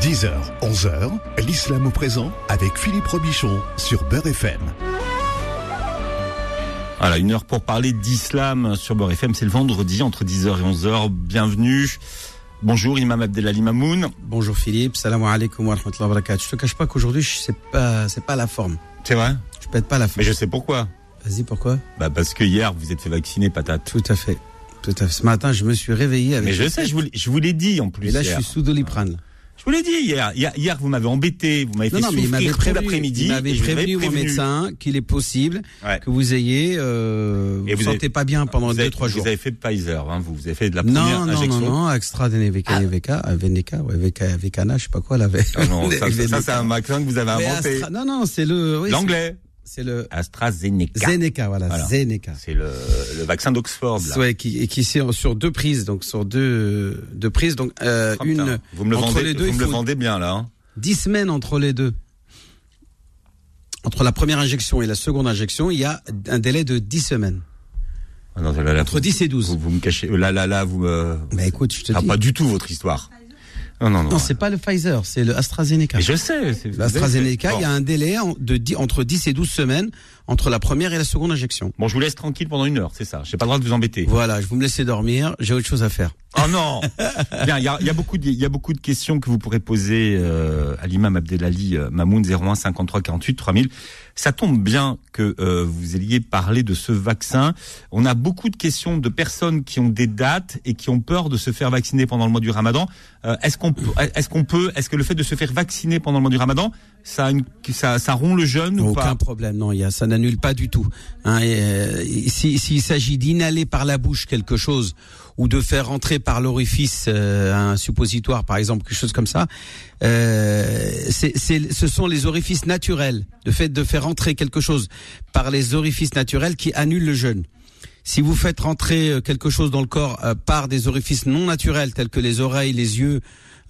10h, 11h, l'islam au présent avec Philippe Robichon sur Beurre FM. Voilà, une heure pour parler d'islam sur Beurre FM. C'est le vendredi entre 10h et 11h. Bienvenue. Bonjour Imam Abdelali Mamoun. Bonjour Philippe, salam alaikum wa rahmatullahi wa barakatuh. Je te cache pas qu'aujourd'hui, c'est pas, c'est pas la forme. C'est vrai? Je pète pas la forme. Mais je sais pourquoi. Vas-y, pourquoi? Bah parce que hier vous êtes fait vacciner patate. Tout à fait. Tout à fait. Ce matin, je me suis réveillé avec. Mais je sais, je vous, l'ai- je vous l'ai dit en plus. Et là, hier. je suis sous doliprane. Je vous l'ai dit hier. Hier, hier, vous m'avez embêté, vous m'avez fait Non, non, mais il souffrir prévenu, l'après-midi. il m'avait prévenu, mon médecin, qu'il est possible Ouais. que vous ayez, euh, Et vous vous sentez avez- pas bien pendant vous deux, avez, trois jours. Vous avez fait Pfizer, hein, vous, vous avez fait de la première Non, non, injection. non, non, Neveca, euh, Veneca, ouais, Veca, Vecana, je sais pas quoi, Ve- Ah non, ça, ça, Veneca. c'est un vaccin que vous avez inventé. Astra- Non, non, c'est le, oui, L'anglais. C'est le AstraZeneca. Zeneca, voilà, Voilà. Zeneca. C'est le, le vaccin d'Oxford. là. Ouais, qui, et qui c'est sur deux prises, donc sur deux, deux prises, donc euh, Oh, putain, une vous me le vendez, les deux, vous me le vendez bien là. hein. dix semaines entre les deux. Entre la première injection et la seconde injection, il y a un délai de 10 semaines. Ah non, là, là, Entre vous- 10 et 12. Vous, vous me cachez. Là, là, là, vous me. Bah écoute, je te Ah, dis. pas du tout votre histoire. Non, non, non. Non, c'est pas le Pfizer, c'est le AstraZeneca. Mais je sais. c'est- L'AstraZeneca, il y a un délai de dix- entre 10 et 12 semaines entre la première et la seconde injection. Bon, je vous laisse tranquille pendant une heure, c'est ça. J'ai pas le droit de vous embêter. Voilà, je vous me laissez dormir, j'ai autre chose à faire. Oh non Bien, il y y a beaucoup de, il y a beaucoup de questions que vous pourrez poser euh, à l'imam Abdelali euh, Mamoun 01 53 48 3000. Ça tombe bien que euh, vous ayez parlé de ce vaccin. On a beaucoup de questions de personnes qui ont des dates et qui ont peur de se faire vacciner pendant le mois du Ramadan. Euh, est-ce qu'on peut, est-ce qu'on peut, est-ce que le fait de se faire vacciner pendant le mois du Ramadan, ça, une- ça, ça rompt le jeûne ou Aucun pas? problème, non, y a, ça n'annule pas du tout. Hein, euh, si- S'il s'agit d'inhaler par la bouche quelque chose ou de faire rentrer par l'orifice euh, un suppositoire, par exemple, quelque chose comme ça, euh, c'est, ce sont les orifices naturels. Le fait de faire rentrer quelque chose par les orifices naturels qui annulent le jeûne. Si vous faites rentrer euh, quelque chose dans le corps euh, par des orifices non naturels tels que les oreilles, les yeux,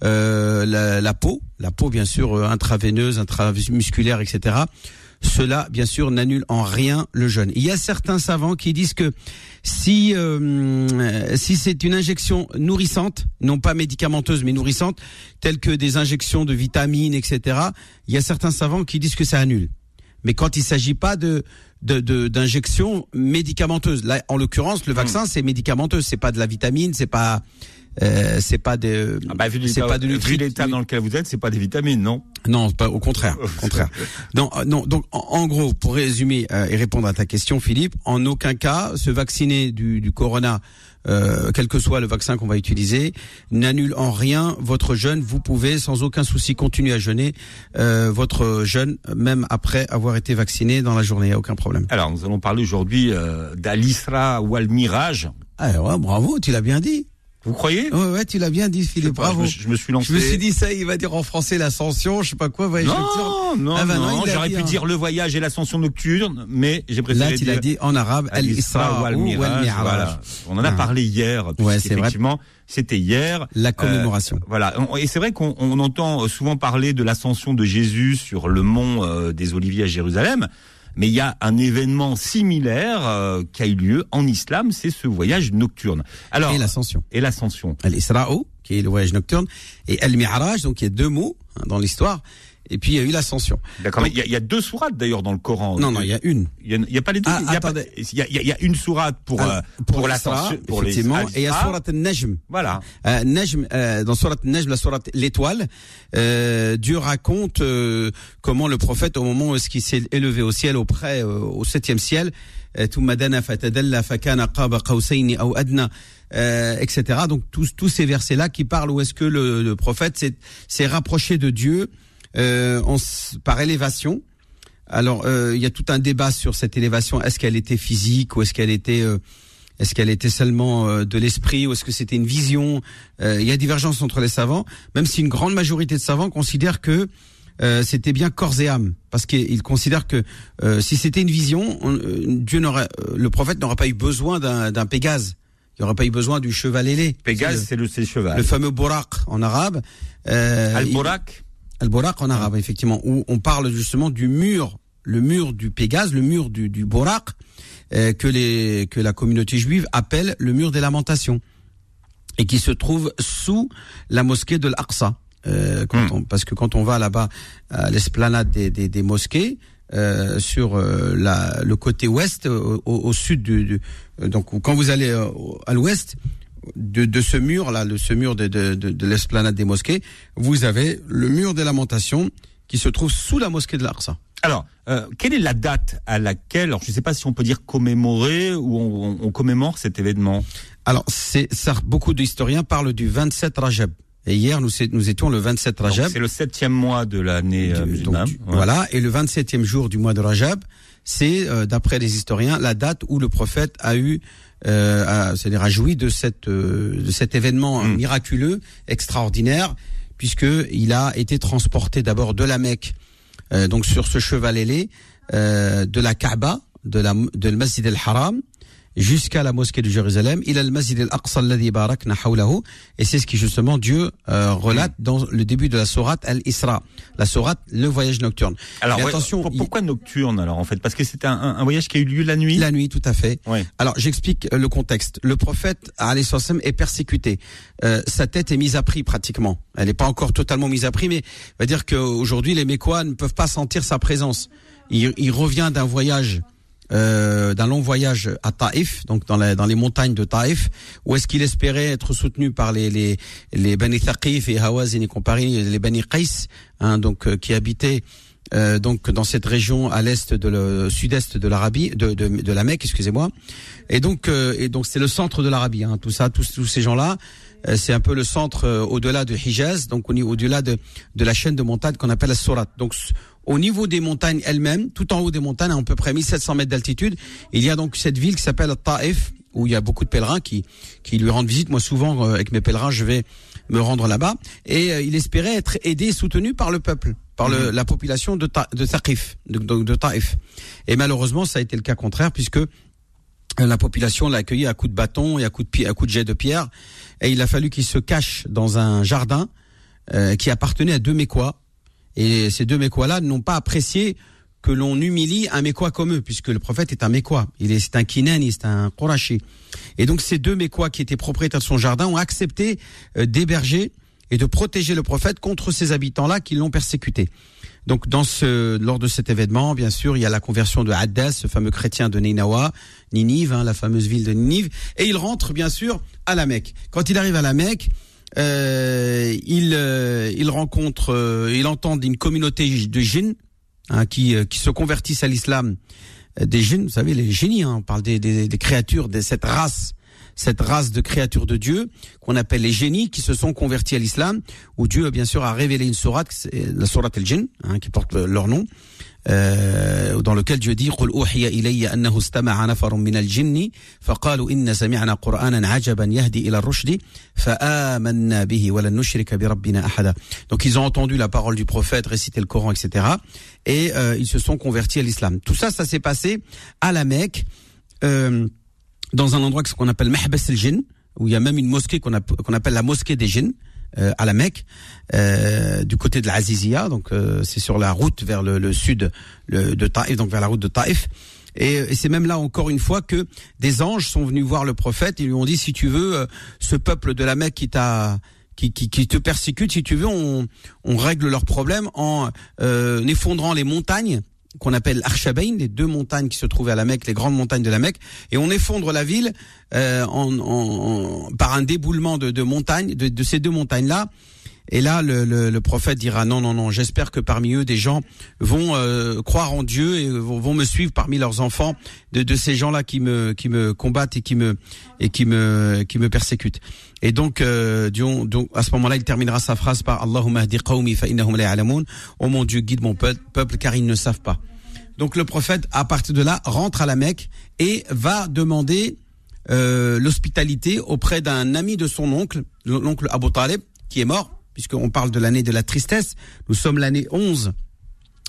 euh, la, la peau, la peau bien sûr euh, intraveineuse, intramusculaire, etc. Cela, bien sûr, n'annule en rien le jeûne. Il y a certains savants qui disent que si euh, si c'est une injection nourrissante, non pas médicamenteuse mais nourrissante, telle que des injections de vitamines, etc. Il y a certains savants qui disent que ça annule. Mais quand il s'agit pas de de- de- d'injections médicamenteuses, là, en l'occurrence, le vaccin c'est médicamenteux, c'est pas de la vitamine, c'est pas euh, c'est pas de Ah bah, vu c'est pas de vu l'état dans lequel vous êtes, c'est pas des vitamines, non? Non, pas au contraire, au contraire. Non, euh, non. Donc, en, en gros, pour résumer euh, et répondre à ta question, Philippe, en aucun cas se vacciner du, du corona, euh, quel que soit le vaccin qu'on va utiliser, n'annule en rien votre jeûne. Vous pouvez sans aucun souci continuer à jeûner euh, votre jeûne, même après avoir été vacciné dans la journée. Y a aucun problème. Alors, nous allons parler aujourd'hui euh, d'Al-Isra ou Al-Mirage. Ah ouais, bravo, tu l'as bien dit. Vous croyez Ouais, ouais, tu l'as bien dit, Philippe. pas, je Bravo. me, je me suis lancé. Je me suis dit ça, il va dire en français l'ascension, je sais pas quoi. Ouais, je Non, non, Ah bah non, non, j'aurais pu hein. dire le voyage et l'ascension nocturne, mais j'ai préféré Là, tu l'as dit en arabe, Al-Isra ou al-Isra Al-Miraj. Voilà. On en a Ah. parlé hier, Ouais, c'est vrai. effectivement, c'était hier. La commémoration. Euh, voilà. On- Et c'est vrai qu'on on entend souvent parler de l'ascension de Jésus sur le mont euh, des Oliviers à Jérusalem. Mais il y a un événement similaire euh, qui a eu lieu en islam, c'est ce voyage nocturne. Alors, et l'ascension. et l'ascension. Al-Isra'u, qui est le voyage nocturne, et Al-Mi'raj, donc il y a deux mots hein, dans l'histoire et puis il y a eu l'ascension. D'accord. Il y, y, a deux sourates d'ailleurs dans le Coran. Non, non, il y a une. Il n'y a, a, pas les deux. Ah, il y, y, y, a une sourate pour pour, pour l'ascension, pour effectivement, et il y a sourate Najm. Voilà. Euh, Najm, euh, dans sourate Najm, la sourate l'étoile, euh, Dieu raconte comment le prophète, au moment où est-ce qui s'est élevé au ciel, auprès au septième ciel, euh, etc. Donc tous, tous ces versets-là qui parlent où est-ce que le, le prophète s'est rapproché de Dieu euh, s- par élévation. Alors euh, il y a tout un débat sur cette élévation. Est-ce qu'elle était physique ou est-ce qu'elle était euh, est-ce qu'elle était seulement euh, de l'esprit ou est-ce que c'était une vision? Euh, Il y a divergence entre les savants, même si une grande majorité de savants considèrent que euh, c'était bien corps et âme, parce qu'ils considèrent que euh, si c'était une vision, on- euh, Dieu n'aurait, euh, le prophète n'aurait pas eu besoin d'un d'un Pégase. Il n'aurait pas eu besoin du cheval ailé. Pégase, C'est le, c'est le cheval. le fameux Borak en arabe. Euh, Al-Borak. Il- Al-Borak en arabe, effectivement, où on parle justement du mur, le mur du Pégase, le mur du, du Borak, euh, que les que la communauté juive appelle le mur des lamentations et qui se trouve sous la mosquée de l'Aqsa. euh, quand Hmm. on- parce que quand on va là-bas à l'esplanade des, des, des mosquées, euh, sur euh, la, le côté ouest, au, au- au sud du, du- donc quand vous allez à l'ouest de, de ce mur là, de ce mur de, de, de, de l'esplanade des mosquées, vous avez le mur des lamentations qui se trouve sous la mosquée de l'Aqsa. Alors, euh, quelle est la date à laquelle, alors je ne sais pas si on peut dire commémorer ou on, on- on commémore cet événement Alors, c'est ça, beaucoup d'historiens parlent du 27 Rajab. Et hier, nous, nous étions le 27 Donc, Rajab. C'est le septième mois de l'année euh, musulmane. Ouais. Voilà, et le 27e jour du mois de Rajab, c'est, euh, d'après les historiens, la date où le prophète a eu, euh, c'est-à-dire a joui de, cette, euh, de cet événement Mm. miraculeux, extraordinaire, puisque il a été transporté d'abord de la Mecque, euh, donc sur ce cheval ailé, euh, de la Kaaba, de la de le Masjid al-Haram, jusqu'à la mosquée de Jérusalem, il a le Masjid al-Aqsa alladhi barakna hawlahu, et c'est ce qui justement Dieu euh, relate dans le début de la sourate al-Isra, la sourate le voyage nocturne. Alors, ouais, attention, il- pourquoi nocturne alors en fait? Parce que c'était un, voyage qui a eu lieu la nuit? La nuit, tout à fait. Ouais. Alors, j'explique euh, le contexte. Le prophète, alayhi est persécuté. Euh, sa tête est mise à prix pratiquement. Elle n'est pas encore totalement mise à prix, mais on va dire qu'aujourd'hui, les Mécois ne peuvent pas sentir sa présence. Il, il revient d'un voyage, euh, d'un long voyage à Taïf, donc dans, la- dans les montagnes de Taïf, où est-ce qu'il espérait être soutenu par les les les Bani Thaqif et Hawazin et les Bani Qais, hein, donc euh, qui habitaient euh, donc dans cette région à l'est de le sud-est de l'Arabie, de, de, de la Mecque, excusez-moi. Et donc euh, et donc c'est le centre de l'Arabie, hein, tout ça, tous tous ces gens-là. euh, c'est un peu le centre euh, au-delà de Hijaz, donc au-delà de, de la chaîne de montagnes qu'on appelle la Surat. Donc au niveau des montagnes elles-mêmes, tout en haut des montagnes, à à peu près 1700 mètres d'altitude, il y a donc cette ville qui s'appelle Taif, où il y a beaucoup de pèlerins qui, qui lui rendent visite. Moi, souvent, euh, avec mes pèlerins, je vais me rendre là-bas. Et euh, il espérait être aidé et soutenu par le peuple, par le, la population de, Ta, de Thaqif, de, de, de Taif. Et malheureusement, ça a été le cas contraire, puisque euh, la population l'a accueilli à coups de bâton et à coups de, à coups de jet de pierre. Et il a fallu qu'il se cache dans un jardin euh, qui appartenait à deux Mécois. Et ces deux Mécois-là n'ont pas apprécié que l'on humilie un Mécois comme eux, puisque le prophète est un Mécois. Il est, c'est un Kinani, c'est un Qurashi. Et donc ces deux Mécois qui étaient propriétaires de son jardin ont accepté euh, d'héberger et de protéger le prophète contre ces habitants-là qui l'ont persécuté. Donc lors de cet événement, bien sûr, il y a la conversion de Haddas, ce fameux chrétien de Ninawa, Ninive, hein, la fameuse ville de Ninive, et il rentre bien sûr à la Mecque. Quand il arrive à la Mecque, euh, il, euh, il rencontre, euh, il entend une communauté de djinns hein, qui, euh, qui se convertissent à l'islam. Euh, Des djinns, vous savez, les génies, hein, on parle des, des, des créatures de cette race, cette race de créatures de Dieu qu'on appelle les génies qui se sont convertis à l'islam, où Dieu bien sûr a révélé une sourate, la sourate el-Jinn, hein, qui porte leur nom, dans lequel Dieu dit قل أوحي إلي أنه استمع نفر من الجن فقالوا إن سمعنا قرآنا عجبا يهدي إلى الرشد فآمنا به ولن نشرك بربنا أحدا donc ils ont entendu la parole du prophète réciter le Coran etc et euh, ils se sont convertis à l'islam tout ça ça s'est passé à la Mecque euh, dans un endroit qu'on appelle Mahbas el-Jinn où il y a même une mosquée qu'on app- qu'on appelle la mosquée des djinns euh, à la Mecque, euh, du côté de l'Azizia, donc euh, c'est sur la route vers le, le sud de Taïf, donc vers la route de Taïf. Et, et c'est même là encore une fois que des anges sont venus voir le prophète. Ils lui ont dit si tu veux, euh, ce peuple de la Mecque qui t'a qui, qui, qui te persécute, si tu veux, on, on règle leurs problèmes en euh, effondrant les montagnes qu'on appelle Arshabain, les deux montagnes qui se trouvaient à la Mecque, les grandes montagnes de la Mecque, et on effondre la ville euh, par un déboulement de, montagnes, de, de ces deux montagnes-là. Et là, le, le, le prophète dira non, non, non. J'espère que parmi eux, des gens vont euh, croire en Dieu et vont, vont me suivre parmi leurs enfants de, de ces gens-là qui me qui me combattent et qui me et qui me qui me persécutent. Et donc, euh, donc à ce moment-là, il terminera sa phrase par Allahumma qawmi fa innahum. Oh mon Dieu, guide mon peuple car ils ne savent pas. Donc le prophète, à partir de là, rentre à la Mecque et va demander euh, l'hospitalité auprès d'un ami de son oncle, l'oncle Abu Talib, qui est mort, puisqu'on parle de l'année de la tristesse. Nous sommes l'année 11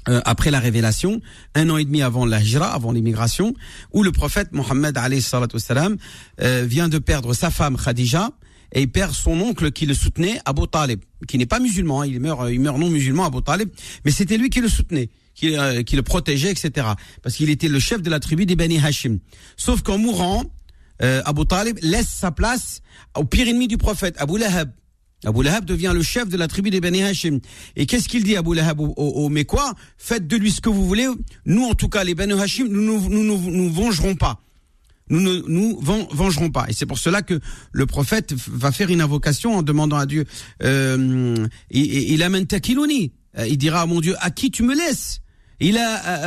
euh, après la révélation, un an et demi avant la avant l'immigration, où le prophète Mohammed euh, vient de perdre sa femme Khadija et il perd son oncle qui le soutenait, Abu Talib, qui n'est pas musulman, hein, il meurt, il meurt non musulman, Abu Talib, mais c'était lui qui le soutenait, qui, euh, qui le protégeait, etc. Parce qu'il était le chef de la tribu des Bani Hashim. Sauf qu'en mourant, euh, Abu Talib laisse sa place au pire ennemi du prophète, Abu Lahab, Abu Lahab devient le chef de la tribu des Bani Hashim. Et qu'est-ce qu'il dit Abu Lahab aux, aux, Mécois Faites de lui ce que vous voulez. Nous, en tout cas, les Bani Hashim, nous nous, nous, nous, nous vengerons pas. Nous ne nous vengerons pas. Et c'est pour cela que le prophète va faire une invocation en demandant à Dieu. Euh, il, il amène Takiluni. Il dira à mon Dieu, à qui tu me laisses? Il a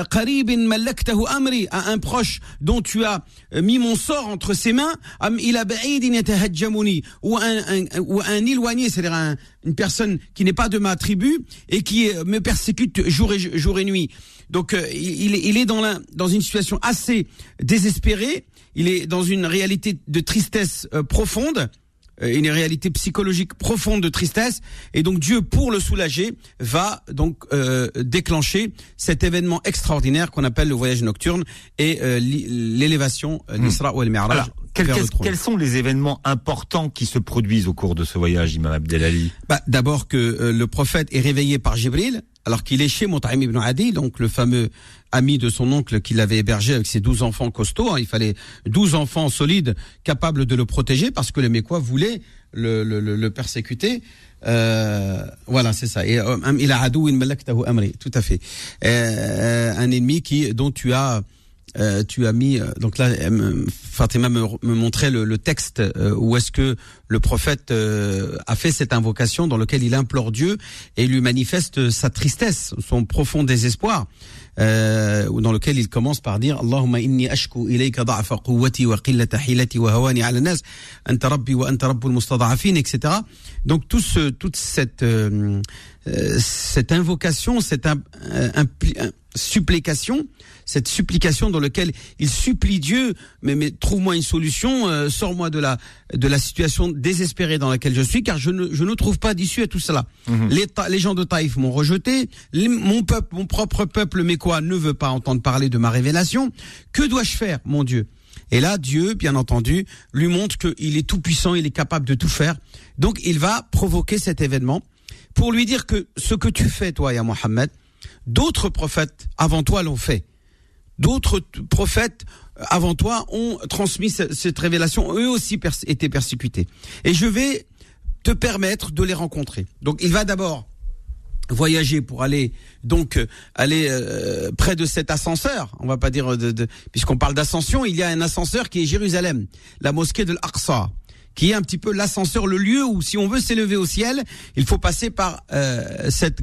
amri à un proche dont tu as euh, mis mon sort entre ses mains. Il a ou un, un éloigné, c'est-à-dire une personne qui n'est pas de ma tribu et qui euh, me persécute jour et nuit. Donc euh, il, est dans, dans une situation assez désespérée. Il est dans une réalité de tristesse profonde. Euh, une réalité psychologique profonde de tristesse. Et donc Dieu pour le soulager va donc euh, déclencher cet événement extraordinaire qu'on appelle le voyage nocturne et euh, l'élévation l'Isra ou al-Mi'raj quels, sont les événements importants qui se produisent au cours de ce voyage, Imam Abdelali? Bah, D'abord que le prophète est réveillé par Jibril, alors qu'il est chez Moutaim ibn Adi, donc le fameux ami de son oncle qu'il avait hébergé avec ses douze enfants costauds. Hein. Il fallait douze enfants solides capables de le protéger parce que les Mécois voulaient le, le, le, persécuter. Euh, voilà, c'est ça. Et euh, il a amri, tout à fait. Euh, un ennemi qui dont tu as euh, tu as mis euh, donc là Fatima me, me montrait le, le texte euh, où est-ce que le prophète a fait cette invocation dans lequel il implore Dieu et lui manifeste sa tristesse, son profond désespoir. Euh, dans lequel il commence par dire Allahumma inni ashku ilayka da'fa quwwati wa qillata hilati wa hawani 'ala nas anta rabbi wa anta rabbul mustada'afin etc. Donc tout ce toute cette euh, cette invocation, cette supplication cette supplication dans laquelle il supplie Dieu, mais, mais trouve-moi une solution, euh, sors-moi de la de la situation désespérée dans laquelle je suis, car je ne je ne trouve pas d'issue à tout cela. Mhm. Les, les gens de Taïf m'ont rejeté, mon peuple, mon propre peuple mécois ne veut pas entendre parler de ma révélation. Que dois-je faire, mon Dieu? Et là, Dieu, bien entendu, lui montre qu'il est tout puissant, il est capable de tout faire. Donc, il va provoquer cet événement pour lui dire que ce que tu fais, toi, ya Mohammed, d'autres prophètes avant toi l'ont fait. D'autres prophètes avant toi ont transmis cette révélation, eux aussi étaient persécutés. Et je vais te permettre de les rencontrer. Donc il va d'abord voyager pour aller donc euh, aller euh, près de cet ascenseur. On va pas dire de, puisqu'on parle d'ascension, il y a un ascenseur qui est Jérusalem, la mosquée de l'Aqsa qui est un petit peu l'ascenseur, le lieu où, si on veut s'élever au ciel, il faut passer par euh, cette,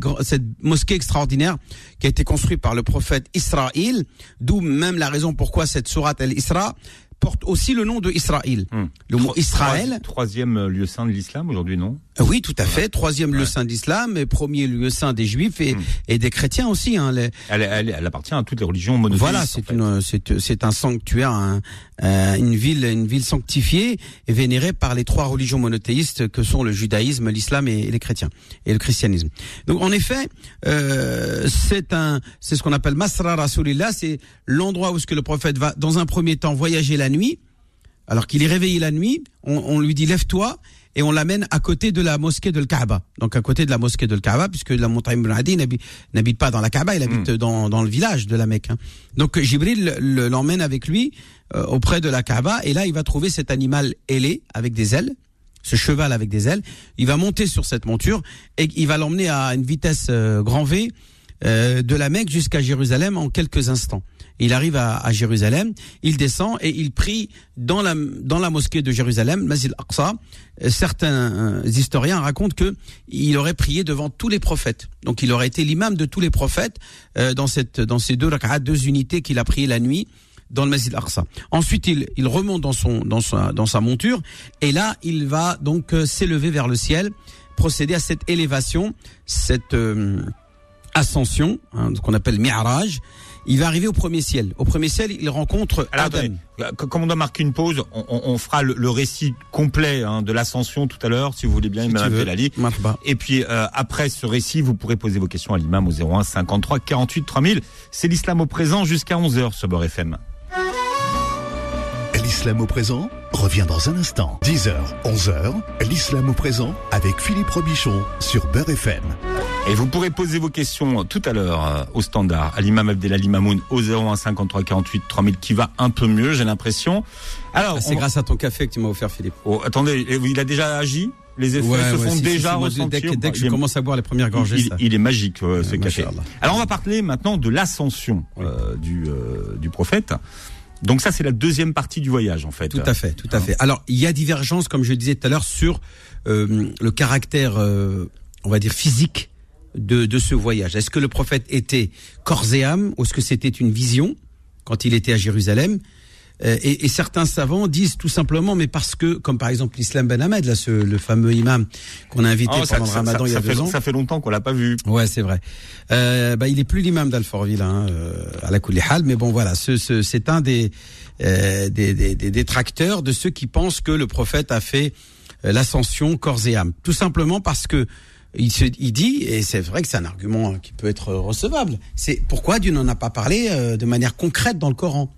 mosquée extraordinaire qui a été construite par le prophète Israël, d'où même la raison pourquoi cette sourate al-Isra porte aussi le nom de Israël. Hmm. Le mot Israël. Troisième lieu saint de l'islam aujourd'hui, non? Euh, Oui, tout à fait. Troisième lieu saint d'islam et premier lieu saint des juifs et, hmm. et des chrétiens aussi. Hein, elle, elle, elle, appartient à toutes les religions monothéistes. Voilà, c'est une, c'est, c'est un sanctuaire, un, euh, une ville, une ville sanctifiée et vénérée par les trois religions monothéistes que sont le judaïsme, l'islam et, les chrétiens et le christianisme. Donc en effet, euh, c'est un, c'est ce qu'on appelle Masra Rasulillah, c'est l'endroit où ce que le prophète va dans un premier temps voyager la nuit. Alors qu'il est réveillé la nuit, on, on lui dit lève-toi et on l'amène à côté de la mosquée de Kaaba. Donc à côté de la mosquée de Kaaba, puisque la montagne Ibn Adi n'habite pas dans la Kaaba, il habite hmm. dans, dans le village de la Mecque. Hein. Donc Jibril l'emmène avec lui euh, auprès de la Kaaba, et là il va trouver cet animal ailé avec des ailes, ce cheval avec des ailes. Il va monter sur cette monture et il va l'emmener à une vitesse euh, grand V euh, de la Mecque jusqu'à Jérusalem en quelques instants. Il arrive à, Jérusalem, il descend et il prie dans la dans la mosquée de Jérusalem, Masjid aqsa euh, Certains euh, historiens racontent que il aurait prié devant tous les prophètes. Donc il aurait été l'imam de tous les prophètes euh, dans cette dans ces deux deux unités qu'il a prié la nuit dans le Masjid al-Aqsa. Ensuite, il, il remonte dans son dans sa dans sa monture et là, il va donc s'élever vers le ciel, procéder à cette élévation, cette ascension, hein, qu'on appelle mi'raj il va arriver au premier ciel. Au premier ciel, il rencontre Adam. comme on doit marquer une pause, on, fera le, récit complet hein, de l'ascension tout à l'heure, si vous voulez bien, si Lali. Et puis euh, après ce récit, vous pourrez poser vos questions à l'imam au 01 53 48 3000. C'est l'islam au présent jusqu'à 11h sur Beurre FM. L'islam au présent revient dans un instant. 10h, 11h, l'islam au présent avec Philippe Robichon sur Beurre FM. Et vous pourrez poser vos questions tout à l'heure euh, au standard à l'imam Abdelali Mamoun au 01 53 48 3000 qui va un peu mieux, j'ai l'impression. Alors, ah, c'est grâce à ton café que tu m'as offert, Philippe. Oh, attendez, il a déjà agi? Les effets se font déjà ressentir? Dès que, dès que je commence à boire les premières gorgées, il, ça. il est magique ce café. Alors on va parler maintenant de l'ascension euh, du, euh, du prophète. Donc ça, c'est la deuxième partie du voyage, en fait. Tout à fait, tout à fait. Alors, il y a divergence, comme je disais tout à l'heure, sur euh, le caractère, euh, on va dire, physique de, de ce voyage. Est-ce que le prophète était corps et âme, ou est-ce que c'était une vision quand il était à Jérusalem? Et, et, certains savants disent tout simplement, mais parce que, comme par exemple l'Islam Ben Ahmed, là, ce, le fameux imam qu'on a invité oh, pendant ça, le Ramadan ça, il y a ça deux fait, ans. Ça fait longtemps qu'on l'a pas vu. Ouais, c'est vrai. Euh, bah, il est plus l'imam d'Alfortville, hein, euh, à la Hal, mais bon, voilà, ce, ce, c'est un des, euh, des, des, des détracteurs de ceux qui pensent que le prophète a fait euh, l'ascension corps et âme. Tout simplement parce que il, se, il dit, et c'est vrai que c'est un argument qui peut être recevable, c'est pourquoi Dieu n'en a pas parlé euh, de manière concrète dans le Coran?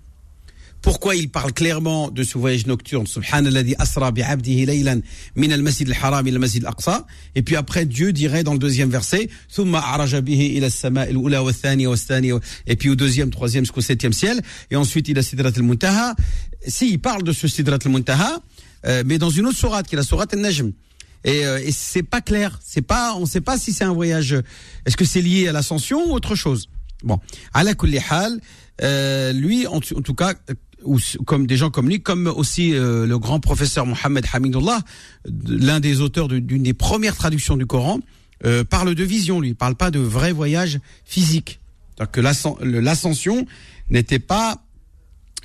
Pourquoi il parle clairement de ce voyage nocturne Subhanallah asra laylan min al-masjid al-haram ila al-masjid al-aqsa. Et puis après Dieu dirait dans le deuxième verset thumma araja bihi ila as-sama' al-ula wa ath-thaniya wa ath-thaniya et puis au deuxième troisième jusqu'au septième ciel et ensuite il a sidrat al-muntaha si il parle de ce sidrat al-muntaha euh, mais dans une autre sourate qui est la sourate al-najm et, euh, et c'est pas clair. C'est pas on sait pas si c'est un voyage est-ce que c'est lié à l'ascension ou autre chose. Bon. À la hal euh, lui, en, tout cas, ou comme des gens comme lui, comme aussi euh, le grand professeur Mohamed Hamidullah, l'un des auteurs d'une des premières traductions du Coran, euh, parle de vision, lui, il parle pas de vrai voyage physique. Donc que l'ascension n'était pas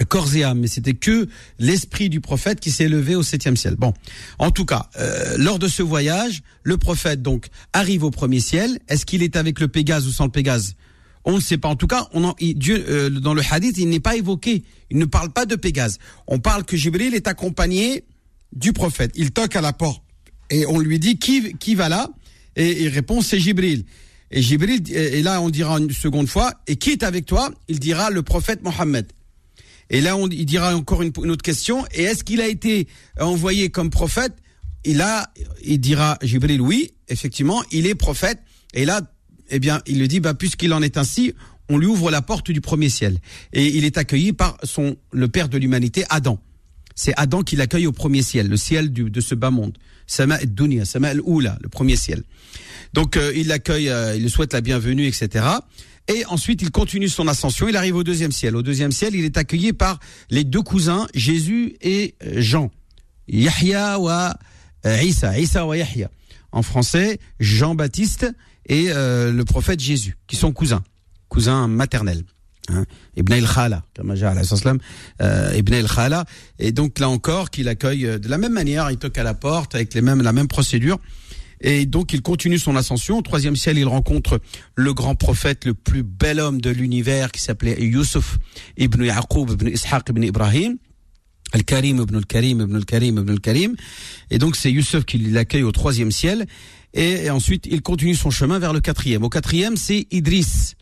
corps et âme, mais c'était que l'esprit du prophète qui s'est élevé au septième ciel. Bon, en tout cas, euh, lors de ce voyage, le prophète donc arrive au premier ciel. Est-ce qu'il est avec le Pégase ou sans le Pégase? On ne sait pas. En tout cas, Dieu euh, dans le hadith, il n'est pas évoqué. Il ne parle pas de Pégase. On parle que Jibril est accompagné du prophète. Il toque à la porte et on lui dit qui va là? Et il répond c'est Jibril. Et Jibril et là on dira une seconde fois et qui est avec toi? Il dira le prophète Mohammed. Et là il dira encore une, une autre question et est-ce qu'il a été envoyé comme prophète? Et là il dira Jibril oui effectivement il est prophète et là eh bien, il le dit, bah, puisqu'il en est ainsi, on lui ouvre la porte du premier ciel. Et il est accueilli par son, le père de l'humanité, Adam. C'est Adam qui l'accueille au premier ciel, le ciel du, de ce bas monde. Sama dunya, Sama al-Oula, le premier ciel. Donc, euh, il l'accueille, euh, il lui souhaite la bienvenue, etc. Et ensuite, il continue son ascension. Il arrive au deuxième ciel. Au deuxième ciel, il est accueilli par les deux cousins, Jésus et Jean. Yahya wa Isa. Isa wa Yahya. En français, Jean-Baptiste et euh, le prophète Jésus, qui sont cousins, cousins maternels. Hein, Ibn el-Khala, euh, Ibn el-Khala, et donc là encore qu'il accueille de la même manière, il toque à la porte avec les mêmes, la même procédure, et donc il continue son ascension. Au troisième ciel, il rencontre le grand prophète, le plus bel homme de l'univers, qui s'appelait Yusuf ibn Yaqub ibn Ishaq ibn Ibrahim. Al-Karim ibn al-Karim ibn al-Karim ibn al-Karim. Et donc c'est Yusuf qui l'accueille au troisième ciel. Et, et, ensuite, il continue son chemin vers le quatrième. Au quatrième, c'est Idriss,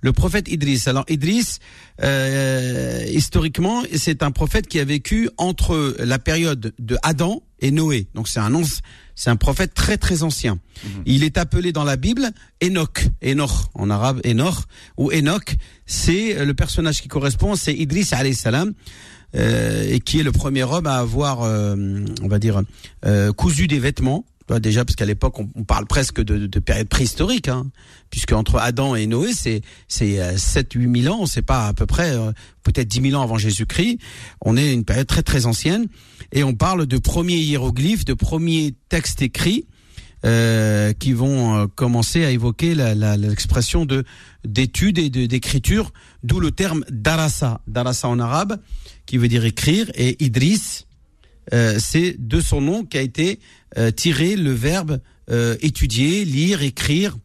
le prophète Idriss. Alors Idriss, euh, historiquement, c'est un prophète qui a vécu entre la période de Adam et Noé. Donc c'est un c'est un prophète très très ancien. Mmh. Il est appelé dans la Bible Enoch, Enoch en arabe Enoch ou Enoch, c'est le personnage qui correspond, c'est Idriss alayhi salam. Euh, et qui est le premier homme à avoir, euh, on va dire, euh, cousu des vêtements déjà parce qu'à l'époque on, parle presque de, de période préhistorique, hein, puisque entre Adam et Noé c'est c'est 7 8 000 ans, c'est pas à peu près euh, peut-être 10 000 ans avant Jésus-Christ. On est une période très très ancienne et on parle de premiers hiéroglyphes, de premiers textes écrits. Euh, qui vont euh, commencer à évoquer l'expression de d'études et d'écriture, d'où le terme darasa, darasa en arabe, qui veut dire écrire, et Idris, euh, c'est de son nom qu'a été euh, tiré le verbe euh, étudier, lire, écrire.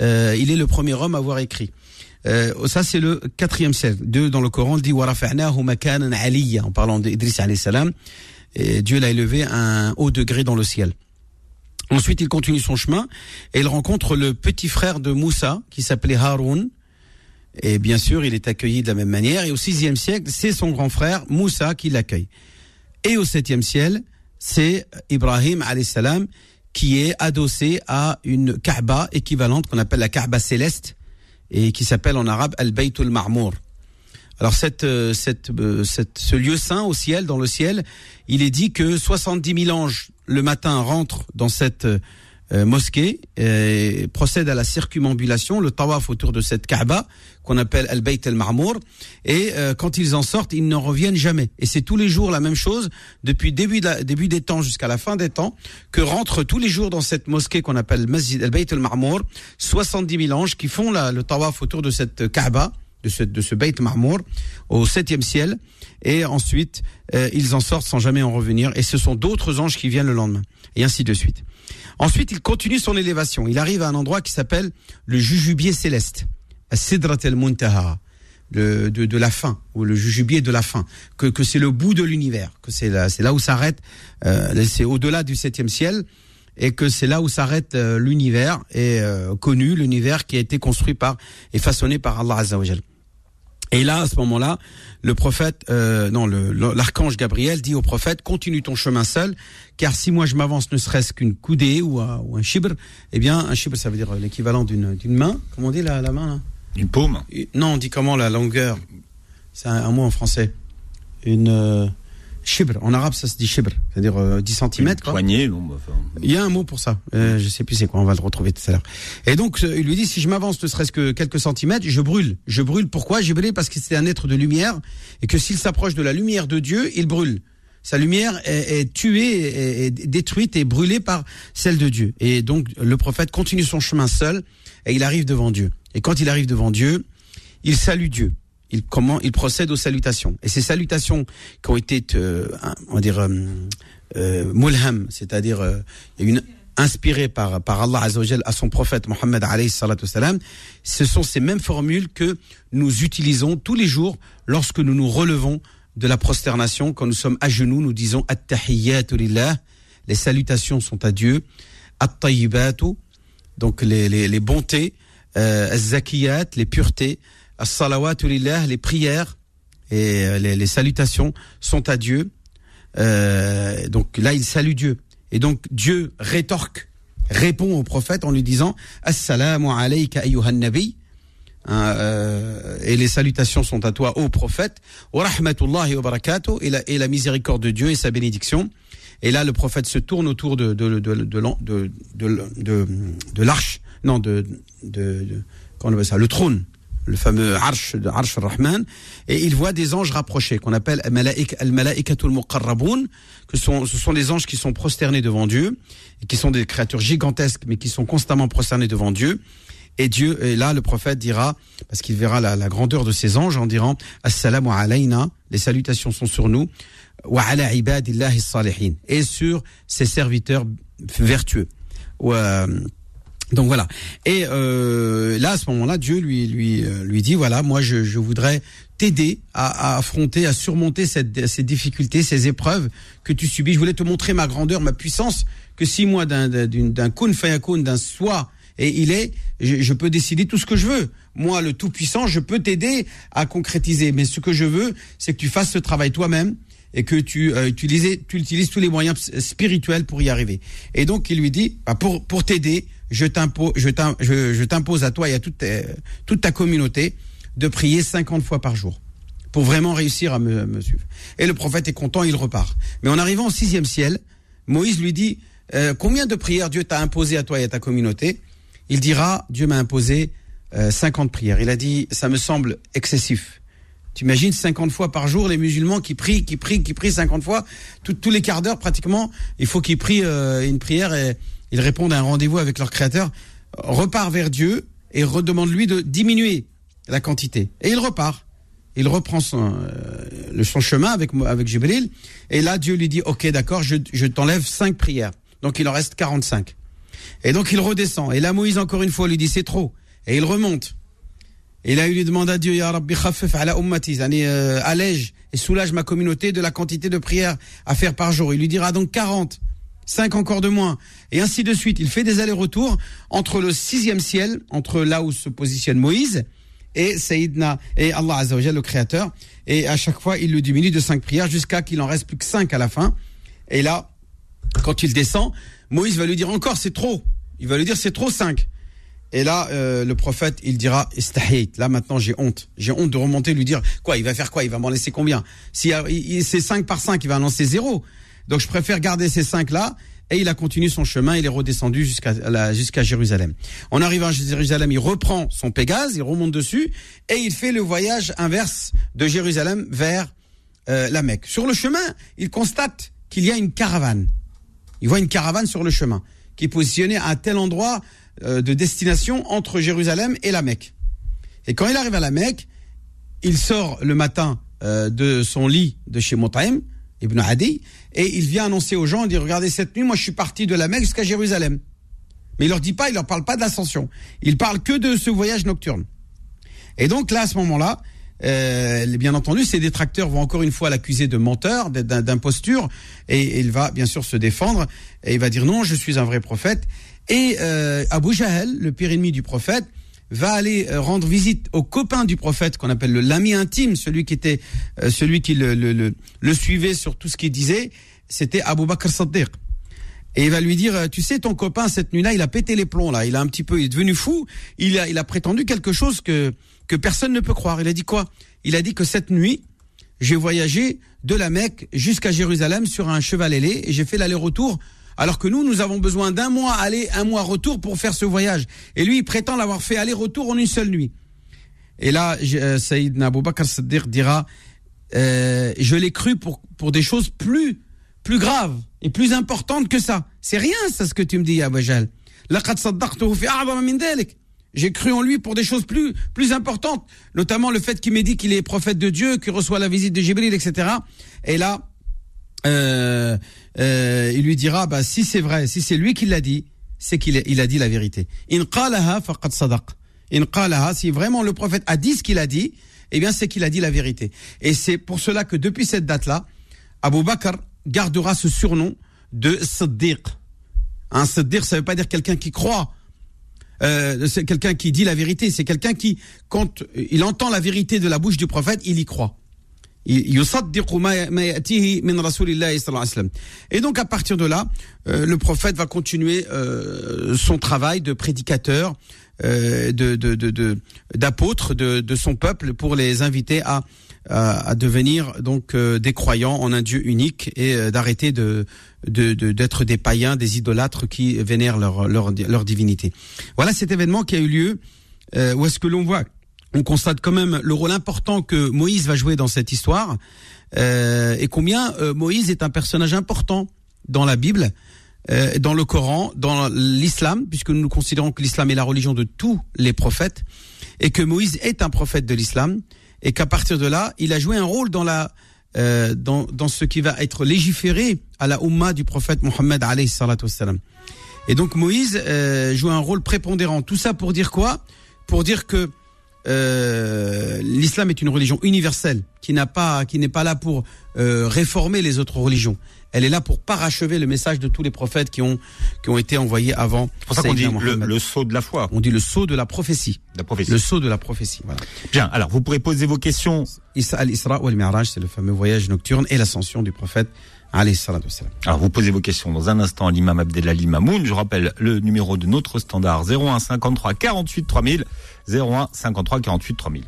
il est le premier homme à avoir écrit. ça c'est le quatrième siècle. Dieu dans le Coran dit en parlant d'Idris alayhi salam. Dieu l'a élevé à un haut degré dans le ciel. Ensuite, il continue son chemin et il rencontre le petit frère de Moussa qui s'appelait Haroun. Et bien sûr, il est accueilli de la même manière. Et au sixième siècle, c'est son grand frère Moussa qui l'accueille. Et au septième ciel, c'est Ibrahim salam qui est adossé à une Kaaba équivalente qu'on appelle la Kaaba céleste et qui s'appelle en arabe Al-Baytul Marmour. Alors euh, euh, ce lieu saint au ciel, dans le ciel, il est dit que 70 000 anges le matin rentrent dans cette euh, mosquée et procèdent à la circumambulation, le tawaf autour de cette Kaaba qu'on appelle Al Bayt Al Marmour. Et quand ils en sortent, ils n'en reviennent jamais. Et c'est tous les jours la même chose depuis début début des temps jusqu'à la fin des temps que rentrent tous les jours dans cette mosquée qu'on appelle Masjid Al Bayt Al Marmour 70 000 anges qui font la, le tawaf autour de cette Kaaba de ce, de ce Beit Marmour au septième ciel et ensuite euh, ils en sortent sans jamais en revenir et ce sont d'autres anges qui viennent le lendemain et ainsi de suite. Ensuite il continue son élévation. Il arrive à un endroit qui s'appelle le jujubier céleste, Sidrat el Muntaha. De, la fin ou le jujubier de la fin que, c'est le bout de l'univers que c'est là où s'arrête euh, c'est au-delà du septième ciel et que c'est là où s'arrête euh, l'univers et euh, connu l'univers qui a été construit par et façonné par Allah Azza wa et là, à ce moment-là, le prophète, euh, non, l'archange Gabriel dit au prophète continue ton chemin seul, car si moi je m'avance ne serait-ce qu'une coudée ou, un, ou un chibre, eh bien, un chibre, ça veut dire l'équivalent d'une main. Comment on dit la, la main là? Une paume. Non, on dit comment la longueur? C'est un, mot en français. Une Shibr. En arabe, ça se dit shibr, c'est-à-dire 10 euh, cm. Poignée, bah, Il y a un mot pour ça. Euh, je sais plus c'est quoi. On va le retrouver tout à l'heure. Et donc, euh, il lui dit si je m'avance ne serait-ce que quelques centimètres, je brûle. Je brûle. Pourquoi? J'ai brûlé parce que c'est un être de lumière et que s'il s'approche de la lumière de Dieu, il brûle. Sa lumière est, tuée, est détruite et brûlée par celle de Dieu. Et donc, le prophète continue son chemin seul et il arrive devant Dieu. Et quand il arrive devant Dieu, il salue Dieu il comment il procède aux salutations. Et ces salutations qui ont été, euh, on va dire, euh, euh mulham, c'est-à-dire euh, une par par Allah Azzawajal à son prophète Mohammed salam, ce sont ces mêmes formules que nous utilisons tous les jours lorsque nous nous relevons de la prosternation, quand nous sommes à genoux, nous disons at-tahiyyatu les salutations sont à Dieu, at-tayyibatu, donc les, les, les bontés, euh, les puretés, les prières et euh, les, salutations sont à Dieu. Euh, donc là, il salue Dieu. Et donc Dieu rétorque, répond au prophète en lui disant Assalamu alayka ayyuhan nabi. Hein, euh, et les salutations sont à toi, ô prophète. Wa rahmatullahi wa. Et la, et la miséricorde de Dieu et sa bénédiction. Et là, le prophète se tourne autour de, de, de, l'arche, non, de, de, de, comment on appelle ça, le trône le fameux Arsh Arsh Rahman, et il voit des anges rapprochés, qu'on appelle Al-Mala'ikatul Muqarrabun, que sont, ce sont des anges qui sont prosternés devant Dieu, et qui sont des créatures gigantesques, mais qui sont constamment prosternés devant Dieu. Et Dieu, et là, le prophète dira, parce qu'il verra la, grandeur de ces anges en disant, Assalamu alayna, les salutations sont sur nous, wa ala ibadillahi salihin, et sur ses serviteurs vertueux. Donc voilà. Et euh, là, à ce moment-là, Dieu lui lui euh, lui dit voilà, moi je, je voudrais t'aider à, à, affronter, à surmonter cette, ces difficultés, ces épreuves que tu subis. Je voulais te montrer ma grandeur, ma puissance. Que si moi d'un d'un kun fayakun, d'un soi et il est, je, je, peux décider tout ce que je veux. Moi, le tout puissant, je peux t'aider à concrétiser. Mais ce que je veux, c'est que tu fasses ce travail toi-même et que tu, euh, utilises, tu utilises tous les moyens spirituels pour y arriver. Et donc, il lui dit, bah, pour, pour t'aider, je t'impose, à toi et à toute, toute ta communauté de prier 50 fois par jour pour vraiment réussir à me, suivre. Et le prophète est content, il repart. Mais en arrivant au sixième ciel, Moïse lui dit, euh, combien de prières Dieu t'a imposé à toi et à ta communauté? Il dira, Dieu m'a imposé 50 euh, prières. Il a dit, ça me semble excessif. Tu imagines 50 fois par jour les musulmans qui prient, qui prient, qui prient 50 fois, tous les quarts d'heure pratiquement, il faut qu'ils prient euh, une prière ils répondent à un rendez-vous avec leur créateur, repart vers Dieu et redemande lui de diminuer la quantité. Et il repart. Il reprend son, euh, son chemin avec, avec Jibril. Et là, Dieu lui dit, OK, d'accord, je, je t'enlève cinq prières. Donc il en reste 45. Et donc il redescend. Et là, Moïse, encore une fois, lui dit, c'est trop. Et il remonte. Et là, il lui demande à Dieu, Ya Rabbi ala ummati, euh, allège et soulage ma communauté de la quantité de prières à faire par jour. Il lui dira donc 40. 5 encore de moins, et ainsi de suite. Il fait des allers-retours entre le sixième ciel, entre là où se positionne Moïse, et Sayyidna, et Allah Azzawajal, le Créateur, et à chaque fois, il le diminue de cinq prières jusqu'à qu'il en reste plus que cinq à la fin. Et là, quand il descend, Moïse va lui dire encore, c'est trop. Il va lui dire, c'est trop cinq. Et là, euh, le prophète, il dira, istahayt. Là, maintenant, j'ai honte. J'ai honte de remonter, lui dire, quoi, il va faire quoi? Il va m'en laisser combien? Si c'est 5 par 5, il va en lancer 0. Donc, je préfère garder ces 5 là. Et il a continué son chemin, il est redescendu jusqu'à jusqu'à Jérusalem. En arrivant à Jérusalem, il reprend son Pégase, il remonte dessus, et il fait le voyage inverse de Jérusalem vers euh, la Mecque. Sur le chemin, il constate qu'il y a une caravane. Il voit une caravane sur le chemin, qui est positionnée à tel endroit euh, de destination entre Jérusalem et la Mecque. Et quand il arrive à la Mecque, il sort le matin euh, de son lit de chez Mutaim, Adi, et il vient annoncer aux gens, il dit, regardez, cette nuit, moi je suis parti de la Mecque jusqu'à Jérusalem. Mais il leur dit pas, il leur parle pas de l'ascension. Il parle que de ce voyage nocturne. Et donc là, à ce moment-là, euh, bien entendu, ses détracteurs vont encore une fois l'accuser de menteur, d'imposture, et il va bien sûr se défendre, et il va dire non, je suis un vrai prophète. Et euh, Abu Jahl, le pire ennemi du prophète, va aller euh, rendre visite au copain du prophète qu'on appelle le l'ami intime, celui qui était euh, celui qui le, le, le, le, suivait sur tout ce qu'il disait, c'était Abu Bakr Saddiq. Et il va lui dire, tu sais, ton copain cette nuit-là, il a pété les plombs là, il a un petit peu, il est devenu fou. Il a, il a prétendu quelque chose que que personne ne peut croire. Il a dit quoi? Il a dit que cette nuit, j'ai voyagé de la Mecque jusqu'à Jérusalem sur un cheval ailé et j'ai fait l'aller-retour alors que nous, nous avons besoin d'un mois aller, un mois retour pour faire ce voyage. Et lui, il prétend l'avoir fait aller-retour en une seule nuit. Et là, euh, Saïd Nabou Bakr Siddiq dira, euh, je l'ai cru pour, pour des choses plus, plus graves et plus importantes que ça. C'est rien, ça, ce que tu me dis, Abu Jahl. J'ai cru en lui pour des choses plus, plus importantes, notamment le fait qu'il m'ait dit qu'il est prophète de Dieu, qu'il reçoit la visite de Jibril, etc. Et là, euh, euh, il lui dira, bah, si c'est vrai, si c'est lui qui l'a dit, c'est qu'il il a dit la vérité. In qalaha faqad sadaq. In qalaha, si vraiment le prophète a dit ce qu'il a dit, eh bien c'est qu'il a dit la vérité. Et c'est pour cela que depuis cette date-là, Abu Bakr gardera ce surnom de Siddiq. Un Siddiq, ça veut pas dire quelqu'un qui croit. Euh, c'est quelqu'un qui dit la vérité. C'est quelqu'un qui, quand il entend la vérité de la bouche du prophète, il y croit. Et donc à partir de là, euh, le prophète va continuer euh, son travail de prédicateur, euh, de d'apôtre de, de, son peuple pour les inviter à à, devenir donc des croyants en un Dieu unique et d'arrêter de d'être des païens, des idolâtres qui vénèrent leur leur, leur divinité. Voilà cet événement qui a eu lieu où est-ce que l'on voit on constate quand même le rôle important que Moïse va jouer dans cette histoire euh, et combien euh, Moïse est un personnage important dans la Bible, euh, dans le Coran, dans l'islam, puisque nous considérons que l'islam est la religion de tous les prophètes et que Moïse est un prophète de l'islam et qu'à partir de là, il a joué un rôle dans la dans, dans ce qui va être légiféré à la Ummah du prophète Mohammed Et donc Moïse joue un rôle prépondérant. Tout ça pour dire quoi? Pour dire que euh, l'islam est une religion universelle qui n'a pas, qui n'est pas là pour euh, réformer les autres religions. Elle est là pour parachever le message de tous les prophètes qui ont qui ont été envoyés avant. C'est pour ça qu'on dit le, le, sceau de la foi. On dit le sceau de la prophétie. La prophétie. Le sceau de la prophétie. Voilà. Bien. Alors vous pourrez poser vos questions. Al-Isra ou al-Mi'raj, c'est le fameux voyage nocturne et l'ascension du prophète. Alors vous posez vos questions dans un instant à l'imam Abdelali Mamoun. Je rappelle le numéro de notre standard 01 53 48 3000 01 53 48 3000.